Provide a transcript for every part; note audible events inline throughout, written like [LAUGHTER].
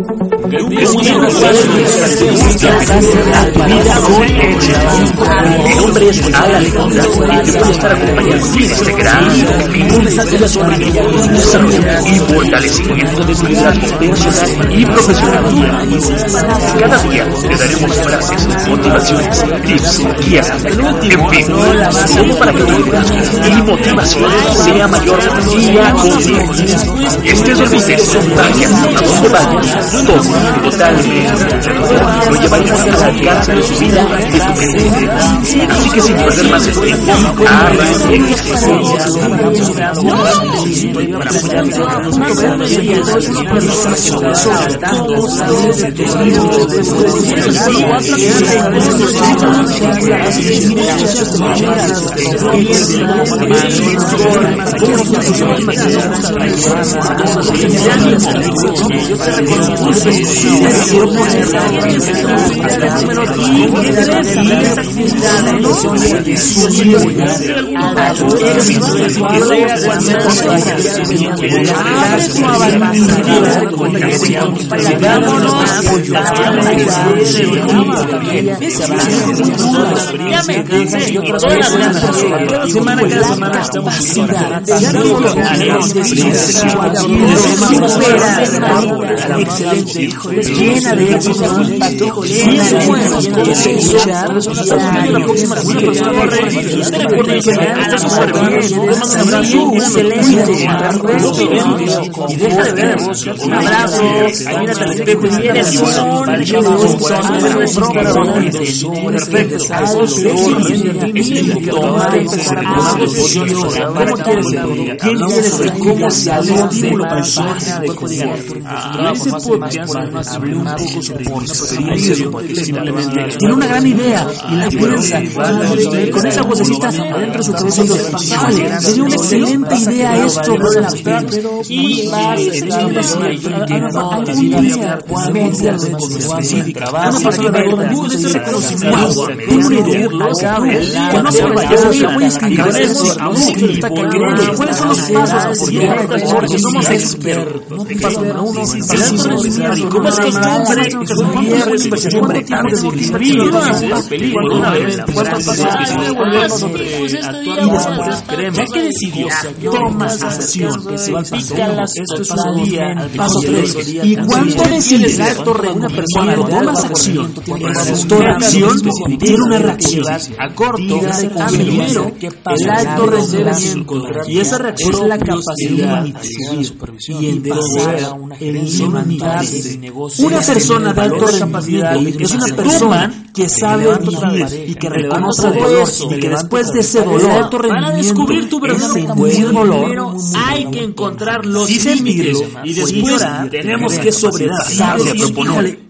Mi nombre es Ala Alejandra y te voy a estar acompañando en este gran mensaje de sobrevivencia, desarrollo y fortalecimiento de tu liderazgo personal y profesional. Cada día te daremos frases, motivaciones, tips, guías, en fin, para que tu liderazgo y motivación sea mayor día con día. Estés donde estés, vaya a donde vayas, todo totalmente lo llevaremos al alcance de su vida y de su mente. Así que sin perder más el tiempo, de semana. Deja de ver. Un abrazo, mírate al espejo y tienes son, perfecto, ¿Cómo quieres ser? ¿Quién quieres ser? ¿Cómo salir de un poco tiene una gran idea y la piensa con esa vocecita adentro de su cabeza sería una excelente idea esto y no voy a escribir cuáles son los pasos porque somos expertos uno como es de la vez cuántos pasos ya que decidió tomas acción pica las paso 3 y cuando decides una persona tomas acción toda acción tiene una reacción a corto a medio el alto rendimiento y esa reacción es la capacidad y el pasar el levantarse una persona de alto rendimiento es una persona que sabe vivir y que reconoce dolor y que después de ese dolor para descubrir tu verdadero dolor hay que encontrar los límites y después tenemos que sobrepasarlos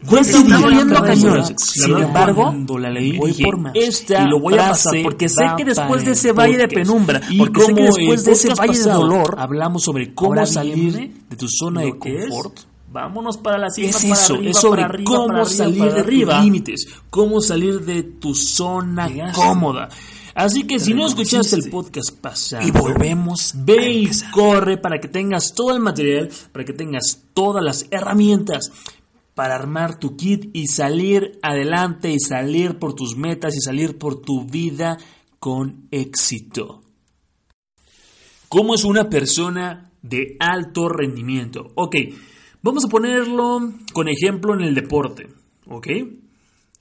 pues está doliendo a cañón. Sin embargo, voy por esta y lo voy a pasar porque sé que después de ese valle de penumbra, porque sé que después de ese valle de dolor, hablamos sobre cómo salir de tu zona de confort. Vámonos para la cima, es eso, es sobre cómo salir de tus límites, cómo salir de tu zona cómoda. Así que si no escuchaste el podcast pasado, y volvemos, ve y corre para que tengas todo el material, para que tengas todas las herramientas para armar tu kit y salir adelante y salir por tus metas y salir por tu vida con éxito. ¿Cómo es una persona de alto rendimiento? Ok, vamos a ponerlo con ejemplo en el deporte. ¿Ok?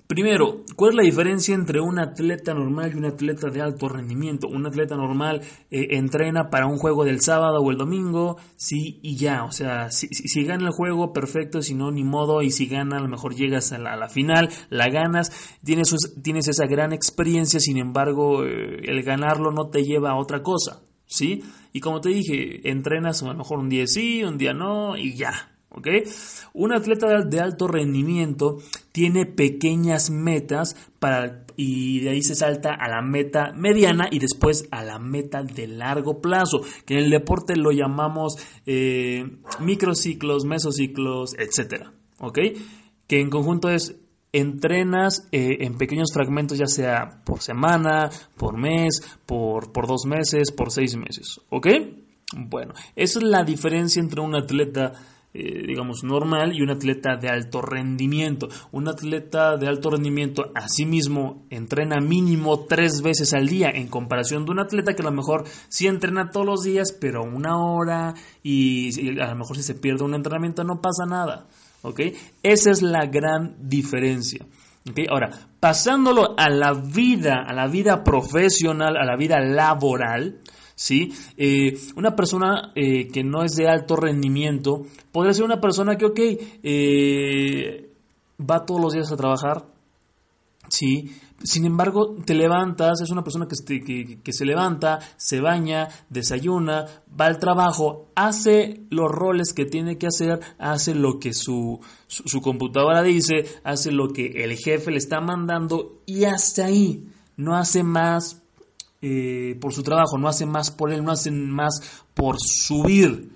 Primero, ¿cuál es la diferencia entre un atleta normal y un atleta de alto rendimiento? Un atleta normal eh, entrena para un juego del sábado o el domingo, sí y ya. O sea, si, si, gana el juego, perfecto, si no, ni modo. Y si gana, a lo mejor llegas a la, final, la ganas, tienes, tienes, esa gran experiencia, sin embargo, eh, el ganarlo no te lleva a otra cosa, ¿sí? Y como te dije, entrenas a lo mejor un día sí, un día no, y ya. ¿Ok? Un atleta de alto rendimiento tiene pequeñas metas para, y de ahí se salta a la meta mediana y después a la meta de largo plazo, que en el deporte lo llamamos eh, microciclos, mesociclos, etcétera, ¿ok? Que en conjunto es entrenas eh, en pequeños fragmentos, ya sea por semana, por mes, por, por dos meses, por seis meses, ¿ok? Bueno, esa es la diferencia entre un atleta eh, digamos, normal y un atleta de alto rendimiento. Un atleta de alto rendimiento, asimismo, entrena mínimo tres veces al día en comparación de un atleta que a lo mejor sí entrena todos los días, pero una hora y, a lo mejor si se pierde un entrenamiento no pasa nada. ¿Ok? Esa es la gran diferencia. ¿Okay? Ahora, pasándolo a la vida, a la vida profesional, a la vida laboral, ¿sí? Eh, una persona eh, que no es de alto rendimiento podría ser una persona que, ok, eh, va todos los días a trabajar, ¿sí? Sin embargo, te levantas, es una persona que, se levanta, se baña, desayuna, va al trabajo, hace los roles que tiene que hacer, hace lo que su, su computadora dice, hace lo que el jefe le está mandando y hasta ahí. No hace más eh, por su trabajo, no hace más por él, no hace más por subir.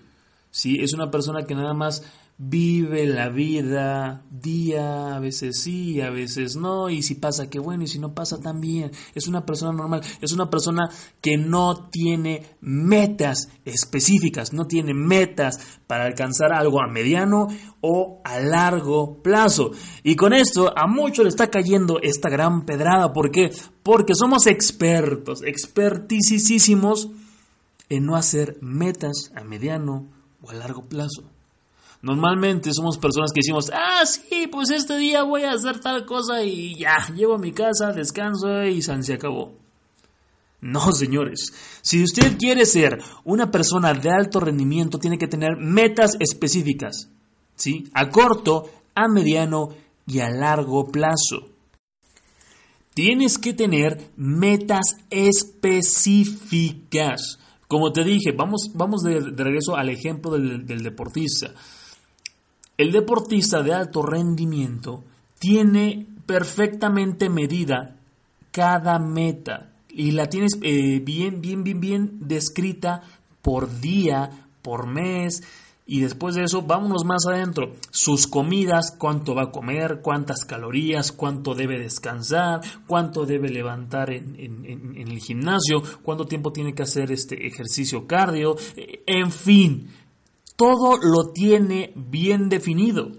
¿sí? Es una persona que nada más vive la vida día, a veces sí, a veces no, y si pasa, qué bueno, y si no pasa, también. Es una persona normal, es una persona que no tiene metas específicas, no tiene metas para alcanzar algo a mediano o a largo plazo. Y con esto a muchos le está cayendo esta gran pedrada. ¿Por qué? Porque somos expertos, expertísimos en no hacer metas a mediano o a largo plazo. Normalmente somos personas que decimos, ah, sí, pues este día voy a hacer tal cosa y ya, llevo a mi casa, descanso y se acabó. No, señores. Si usted quiere ser una persona de alto rendimiento, tiene que tener metas específicas, ¿sí? A corto, a mediano y a largo plazo. Tienes que tener metas específicas. Como te dije, vamos, vamos de, regreso al ejemplo del deportista. El deportista de alto rendimiento tiene perfectamente medida cada meta y la tienes eh, bien, bien, bien, bien descrita por día, por mes. Y después de eso, vámonos más adentro. Sus comidas, cuánto va a comer, cuántas calorías, cuánto debe descansar, cuánto debe levantar en, en el gimnasio, cuánto tiempo tiene que hacer este ejercicio cardio, eh, en fin todo lo tiene bien definido.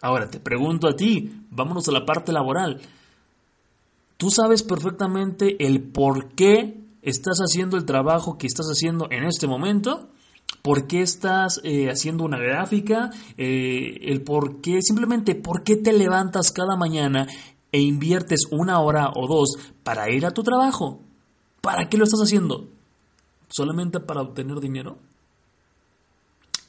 Ahora te pregunto a ti, vámonos a la parte laboral. Tú sabes perfectamente el por qué estás haciendo el trabajo que estás haciendo en este momento, por qué estás eh, haciendo una gráfica, eh, el por qué, simplemente por qué te levantas cada mañana e inviertes una hora o dos para ir a tu trabajo. ¿Para qué lo estás haciendo? ¿Solamente para obtener dinero?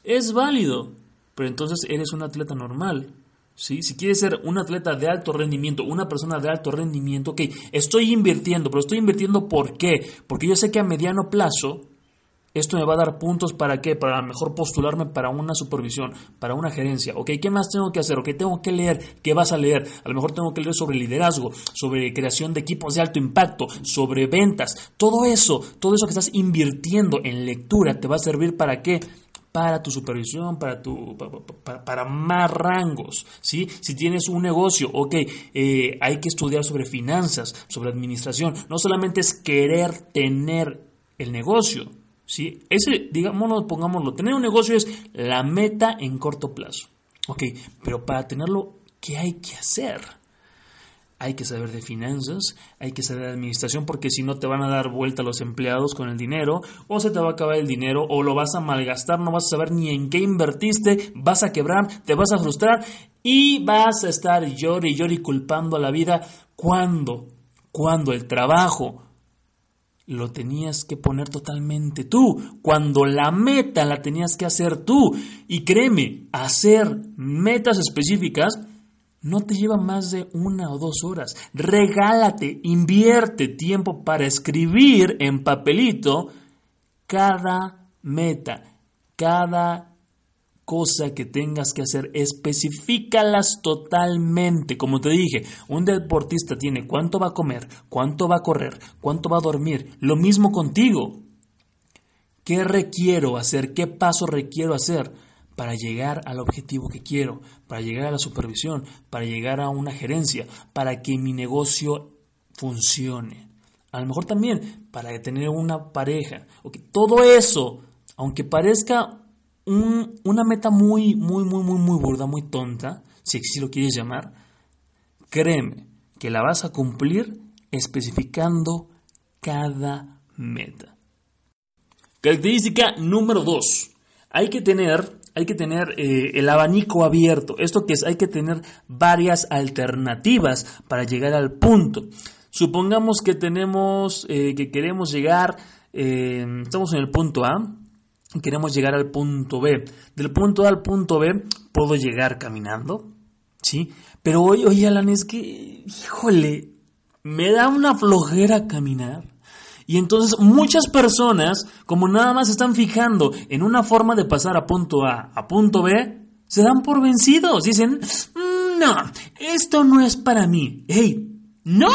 Es válido, pero entonces eres un atleta normal. ¿sí? Si quieres ser un atleta de alto rendimiento, una persona de alto rendimiento, ok, estoy invirtiendo, pero estoy invirtiendo ¿por qué? Porque yo sé que a mediano plazo esto me va a dar puntos para qué? Para mejor postularme para una supervisión, para una gerencia. Ok, ¿qué más tengo que hacer? Ok, tengo que leer. ¿Qué vas a leer? A lo mejor tengo que leer sobre liderazgo, sobre creación de equipos de alto impacto, sobre ventas. Todo eso, todo eso que estás invirtiendo en lectura te va a servir para qué? Para tu supervisión, para, tu, para, más rangos. ¿sí? Si tienes un negocio, ok, eh, hay que estudiar sobre finanzas, sobre administración. No solamente es querer tener el negocio. ¿sí? Ese, digámoslo, pongámoslo, tener un negocio es la meta en corto plazo. Ok, pero para tenerlo, ¿qué hay que hacer? Hay que saber de finanzas, hay que saber de administración, porque si no te van a dar vuelta los empleados con el dinero, o se te va a acabar el dinero, o lo vas a malgastar, no vas a saber ni en qué invertiste, vas a quebrar, te vas a frustrar y vas a estar llori y llori culpando a la vida cuando, cuando el trabajo lo tenías que poner totalmente tú, cuando la meta la tenías que hacer tú. Y créeme, hacer metas específicas no te lleva más de una o dos horas. Regálate, invierte tiempo para escribir en papelito cada meta, cada cosa que tengas que hacer, especifícalas totalmente. Como te dije, un deportista tiene cuánto va a comer, cuánto va a correr, cuánto va a dormir. Lo mismo contigo. ¿Qué requiero hacer? ¿Qué paso requiero hacer? Para llegar al objetivo que quiero, para llegar a la supervisión, para llegar a una gerencia, para que mi negocio funcione. A lo mejor también para tener una pareja. Todo eso, aunque parezca una meta muy, muy, muy, muy, muy burda, muy tonta, si así lo quieres llamar, créeme que la vas a cumplir especificando cada meta. Característica número 2. Hay que tener, hay que tener eh, el abanico abierto. Esto que es, hay que tener varias alternativas para llegar al punto. Supongamos que tenemos, eh, que queremos llegar, eh, estamos en el punto A, y queremos llegar al punto B. Del punto A al punto B puedo llegar caminando, ¿sí? Pero hoy, oye, Alan, es que, híjole, me da una flojera caminar. Y entonces muchas personas, como nada más están fijando en una forma de pasar a punto A a punto B, se dan por vencidos. Dicen, mm, no, esto no es para mí. ¡Hey! ¡No!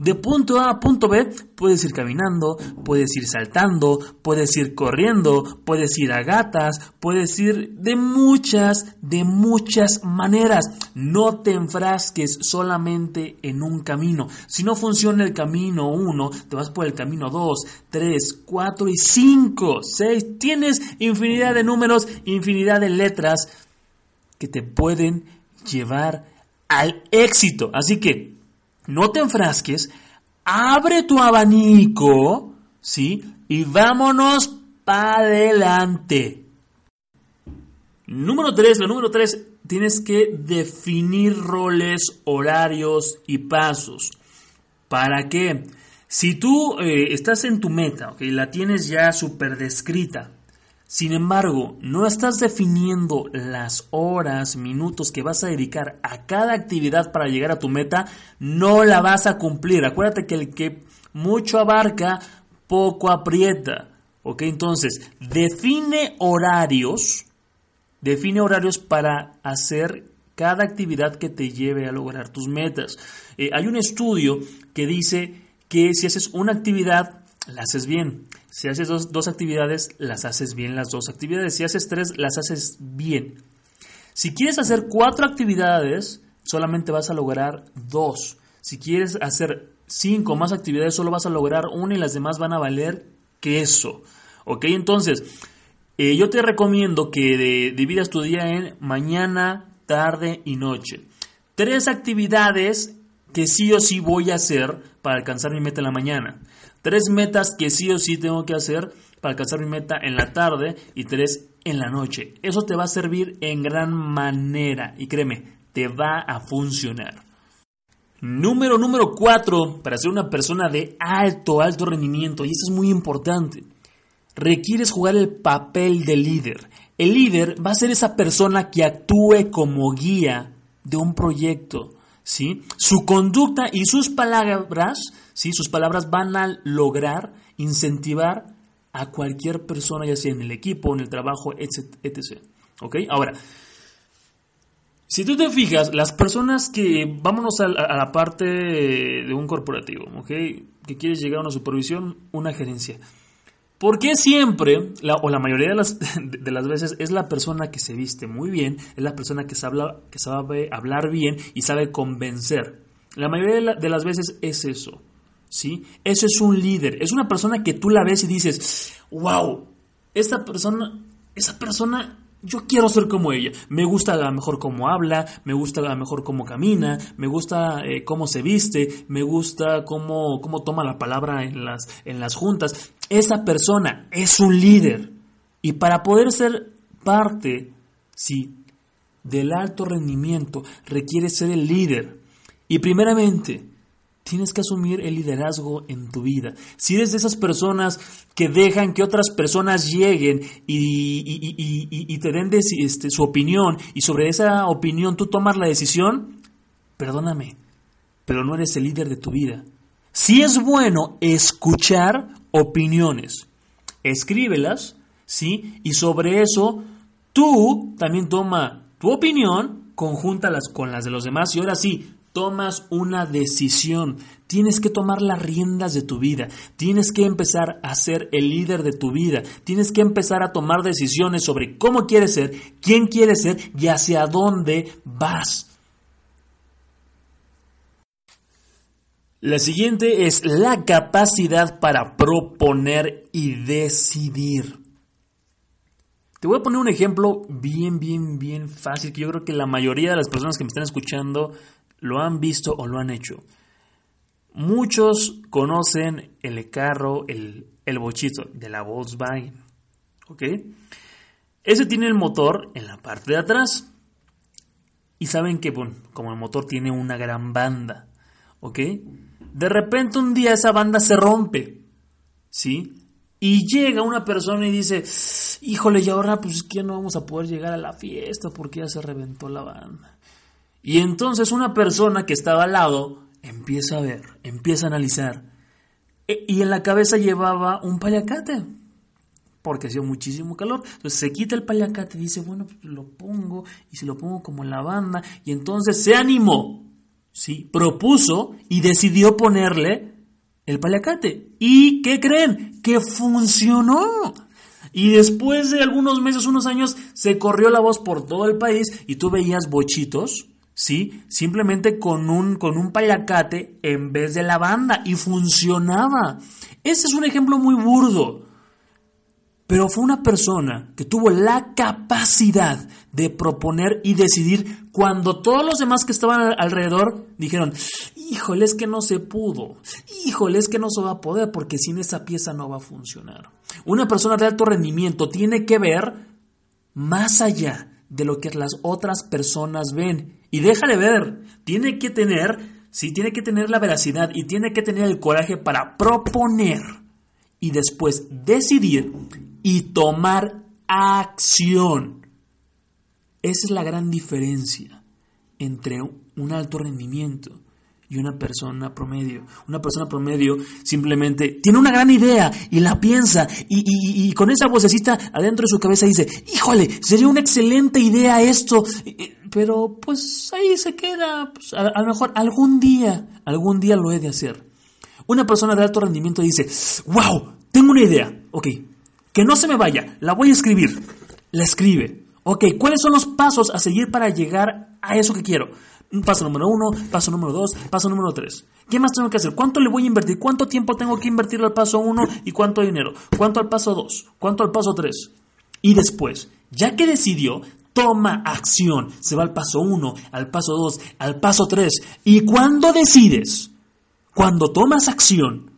De punto A a punto B puedes ir caminando, puedes ir saltando, puedes ir corriendo, puedes ir a gatas, puedes ir de muchas, de muchas maneras. No te enfrasques solamente en un camino. Si no funciona el camino 1, te vas por el camino 2, 3, 4 y 5, 6. Tienes infinidad de números, infinidad de letras que te pueden llevar al éxito. Así que no te enfrasques, abre tu abanico, ¿sí? Y vámonos para adelante. Número 3, la número 3, tienes que definir roles, horarios y pasos. ¿Para qué? Si tú eh, estás en tu meta, y la tienes ya súper descrita, sin embargo, no estás definiendo las horas, minutos que vas a dedicar a cada actividad para llegar a tu meta, no la vas a cumplir. Acuérdate que el que mucho abarca, poco aprieta. ¿Ok? Entonces, define horarios, define horarios para hacer cada actividad que te lleve a lograr tus metas. Eh, hay un estudio que dice que si haces una actividad, la haces bien. Si haces dos, actividades, las haces bien las dos actividades. Si haces tres, las haces bien. Si quieres hacer cuatro actividades, solamente vas a lograr dos. Si quieres hacer cinco más actividades, solo vas a lograr una y las demás van a valer queso. ¿Ok? Entonces, eh, yo te recomiendo que dividas tu día en mañana, tarde y noche. Tres actividades que sí o sí voy a hacer para alcanzar mi meta en la mañana. Tres metas que sí o sí tengo que hacer para alcanzar mi meta en la tarde y tres en la noche. Eso te va a servir en gran manera y créeme, te va a funcionar. Número número cuatro, para ser una persona de alto, alto rendimiento, y esto es muy importante, requieres jugar el papel de líder. El líder va a ser esa persona que actúe como guía de un proyecto. ¿Sí? Su conducta y sus palabras ¿sí? Sus palabras van a lograr incentivar a cualquier persona, ya sea en el equipo, en el trabajo, etc. ¿Ok? Ahora, si tú te fijas, las personas que, vámonos a, la parte de un corporativo. Que quieres llegar a una supervisión, una gerencia. ¿Por qué siempre, o la mayoría de las, [LAUGHS] de las, veces, es la persona que se viste muy bien, es la persona que sabe, que sabe hablar bien y sabe convencer? La mayoría de las veces es eso. ¿sí? Eso es un líder, es una persona que tú la ves y dices, wow, esta persona, esa persona, yo quiero ser como ella. Me gusta a lo mejor cómo habla, me gusta a lo mejor cómo camina, me gusta eh, cómo se viste, me gusta cómo, cómo toma la palabra en las, en las juntas. Esa persona es un líder. Y para poder ser parte, sí, del alto rendimiento, requiere ser el líder. Y primeramente, Tienes que asumir el liderazgo en tu vida. Si eres de esas personas que dejan que otras personas lleguen y, te den este, su opinión y sobre esa opinión tú tomas la decisión, perdóname, pero no eres el líder de tu vida. Si es bueno escuchar opiniones, escríbelas, ¿sí? Y sobre eso tú también toma tu opinión, conjúntalas con las de los demás y ahora sí, tomas una decisión. Tienes que tomar las riendas de tu vida. Tienes que empezar a ser el líder de tu vida. Tienes que empezar a tomar decisiones sobre cómo quieres ser, quién quieres ser y hacia dónde vas. La siguiente es la capacidad para proponer y decidir. Te voy a poner un ejemplo bien, bien, bien fácil que yo creo que la mayoría de las personas que me están escuchando lo han visto o lo han hecho. Muchos conocen el carro, el, el bochito de la Volkswagen. ¿Ok? Ese tiene el motor en la parte de atrás. Y saben que, bueno, como el motor tiene una gran banda. ¿Ok? De repente un día esa banda se rompe. ¿Sí? Y llega una persona y dice, híjole, y ahora pues es que no vamos a poder llegar a la fiesta porque ya se reventó la banda. Y entonces una persona que estaba al lado empieza a ver, empieza a analizar. E, y en la cabeza llevaba un payacate, porque hacía muchísimo calor. Entonces se quita el payacate y dice, bueno, pues lo pongo, y si lo pongo como en la banda, y entonces se animó, ¿sí? Propuso y decidió ponerle el payacate. ¿Y qué creen? Que funcionó. Y después de algunos meses, unos años, se corrió la voz por todo el país y tú veías bochitos ¿sí? Simplemente con un, con un en vez de la banda y funcionaba. Ese es un ejemplo muy burdo. Pero fue una persona que tuvo la capacidad de proponer y decidir cuando todos los demás que estaban alrededor dijeron, híjole, es que no se pudo, híjole, es que no se va a poder porque sin esa pieza no va a funcionar. Una persona de alto rendimiento tiene que ver más allá de lo que las otras personas ven y deja de ver. Tiene que tener, sí, tiene que tener la veracidad y tiene que tener el coraje para proponer y después decidir y tomar acción. Esa es la gran diferencia entre un alto rendimiento y una persona promedio. Una persona promedio simplemente tiene una gran idea y la piensa y, con esa vocecita adentro de su cabeza dice, híjole, sería una excelente idea esto, pero pues ahí se queda, pues, a, lo mejor algún día, algún día lo he de hacer. Una persona de alto rendimiento dice, wow, tengo una idea, ok, que no se me vaya, la voy a escribir, la escribe, ok, ¿cuáles son los pasos a seguir para llegar a eso que quiero? Paso número uno, paso número dos, paso número tres. ¿Qué más tengo que hacer? ¿Cuánto le voy a invertir? ¿Cuánto tiempo tengo que invertir al paso uno y cuánto dinero? ¿Cuánto al paso dos? ¿Cuánto al paso tres? Y después, ya que decidió, toma acción. Se va al paso uno, al paso dos, al paso tres. Y cuando decides, cuando tomas acción,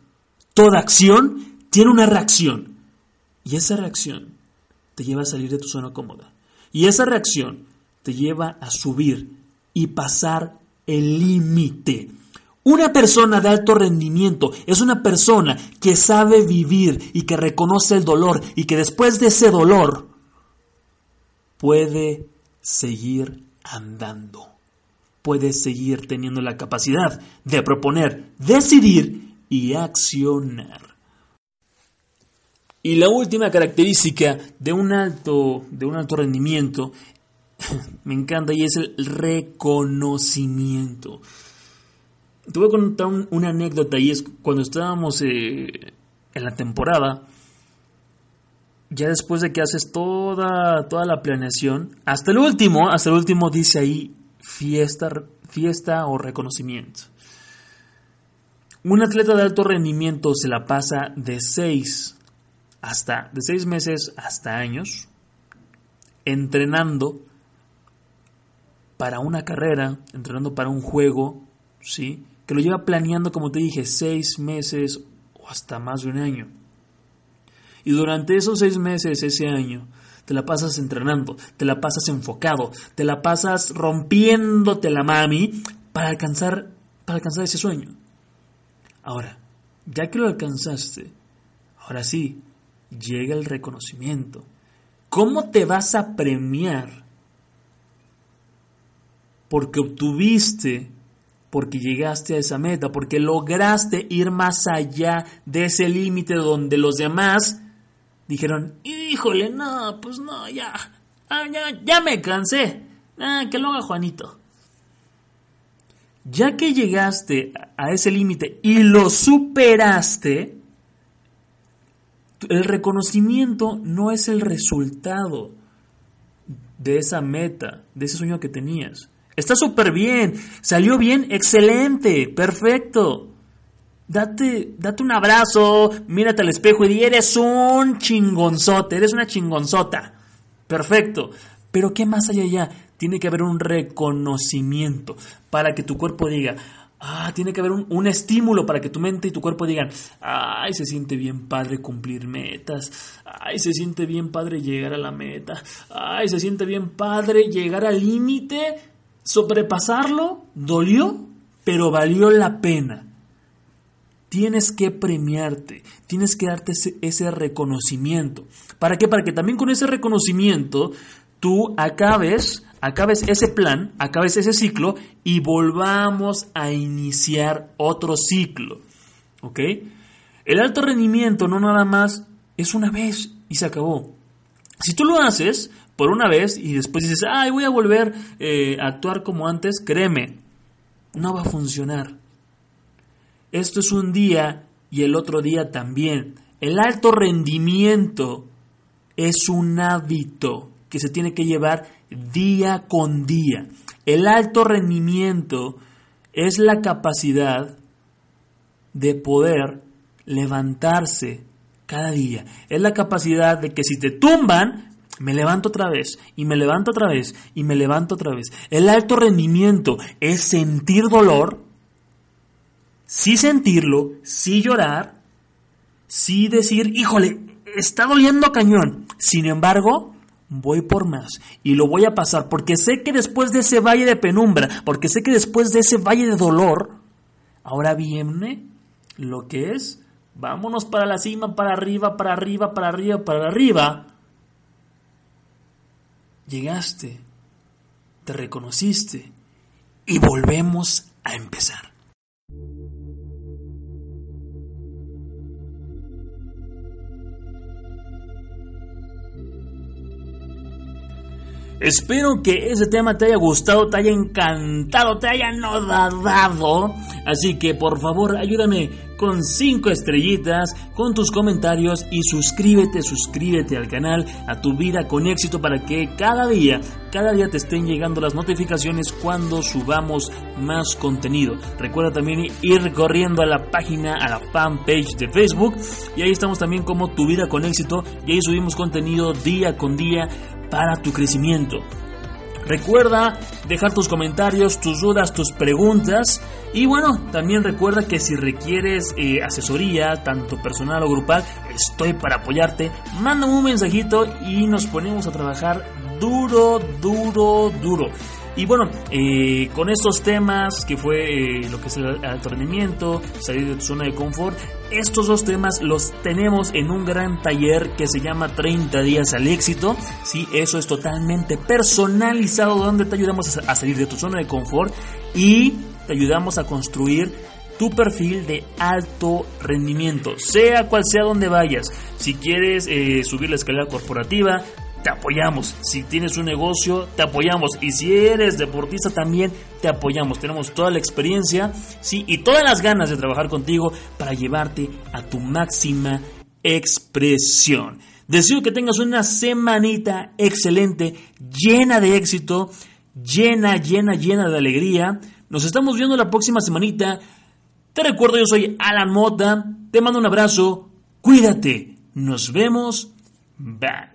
toda acción tiene una reacción. Y esa reacción te lleva a salir de tu zona cómoda. Y esa reacción te lleva a subir y pasar el límite. Una persona de alto rendimiento es una persona que sabe vivir y que reconoce el dolor y que después de ese dolor puede seguir andando. Puede seguir teniendo la capacidad de proponer, decidir y accionar. Y la última característica de un alto, de un alto rendimiento [LAUGHS] me encanta y es el reconocimiento. Te voy a contar una anécdota y es cuando estábamos eh, en la temporada, ya después de que haces toda, toda la planeación, hasta el último, hasta el último dice ahí fiesta, fiesta o reconocimiento. Un atleta de alto rendimiento se la pasa de seis hasta de seis meses hasta años entrenando para una carrera, entrenando para un juego, ¿sí? Que lo lleva planeando, como te dije, seis meses o hasta más de un año. Y durante esos seis meses, ese año, te la pasas entrenando, te la pasas enfocado, te la pasas rompiéndote la mami para alcanzar, para alcanzar ese sueño. Ahora, ya que lo alcanzaste, ahora sí, llega el reconocimiento. ¿Cómo te vas a premiar porque obtuviste, porque llegaste a esa meta, porque lograste ir más allá de ese límite donde los demás dijeron, híjole, no, pues no, ya, ah, ya, ya me cansé, ah, que lo haga Juanito. Ya que llegaste a ese límite y lo superaste, el reconocimiento no es el resultado de esa meta, de ese sueño que tenías. Está súper bien. Salió bien. Excelente. Perfecto. Date, date un abrazo. Mírate al espejo y di, eres un chingonzote. Eres una chingonzota. Perfecto. Pero ¿qué más hay allá? Tiene que haber un reconocimiento para que tu cuerpo diga, ah, tiene que haber un, un, estímulo para que tu mente y tu cuerpo digan, ay, se siente bien padre cumplir metas, ay, se siente bien padre llegar a la meta, ay, se siente bien padre llegar al límite, sobrepasarlo, dolió, pero valió la pena. Tienes que premiarte, tienes que darte ese, reconocimiento. ¿Para qué? Para que también con ese reconocimiento tú acabes, acabes ese plan, acabes ese ciclo y volvamos a iniciar otro ciclo. ¿Ok? El alto rendimiento no nada más es una vez y se acabó. Si tú lo haces por una vez y después dices, ay, voy a volver eh, a actuar como antes, créeme, no va a funcionar. Esto es un día y el otro día también. El alto rendimiento es un hábito que se tiene que llevar día con día. El alto rendimiento es la capacidad de poder levantarse cada día. Es la capacidad de que si te tumban, me levanto otra vez y me levanto otra vez y me levanto otra vez. El alto rendimiento es sentir dolor, sí sentirlo, sí llorar, sí decir, híjole, está doliendo cañón. Sin embargo, voy por más y lo voy a pasar porque sé que después de ese valle de penumbra, porque sé que después de ese valle de dolor, ahora viene lo que es, vámonos para la cima, para arriba, para arriba, para arriba, para arriba. Llegaste, te reconociste y volvemos a empezar. Espero que ese tema te haya gustado, te haya encantado, te haya nodado. Así que por favor ayúdame con 5 estrellitas, con tus comentarios y suscríbete, suscríbete al canal, a tu vida con éxito para que cada día, cada día te estén llegando las notificaciones cuando subamos más contenido. Recuerda también ir corriendo a la página, a la fanpage de Facebook y ahí estamos también como tu vida con éxito y ahí subimos contenido día con día para tu crecimiento. Recuerda dejar tus comentarios, tus dudas, tus preguntas. Y bueno, también recuerda que si requieres eh, asesoría, tanto personal o grupal, estoy para apoyarte. Mándame un mensajito y nos ponemos a trabajar duro, duro, duro. Y bueno, eh, con estos temas que fue eh, lo que es el alto salir de tu zona de confort, estos dos temas los tenemos en un gran taller que se llama 30 días al éxito. Sí, eso es totalmente personalizado donde te ayudamos a salir de tu zona de confort y te ayudamos a construir tu perfil de alto rendimiento, sea cual sea donde vayas. Si quieres eh, subir la escalera corporativa, te apoyamos. Si tienes un negocio, te apoyamos. Y si eres deportista también, te apoyamos. Tenemos toda la experiencia, sí, y todas las ganas de trabajar contigo para llevarte a tu máxima expresión. Deseo que tengas una semanita excelente, llena de éxito, llena, llena, llena de alegría. Nos estamos viendo la próxima semanita. Te recuerdo, yo soy Alan Mota. Te mando un abrazo. Cuídate. Nos vemos. Bye.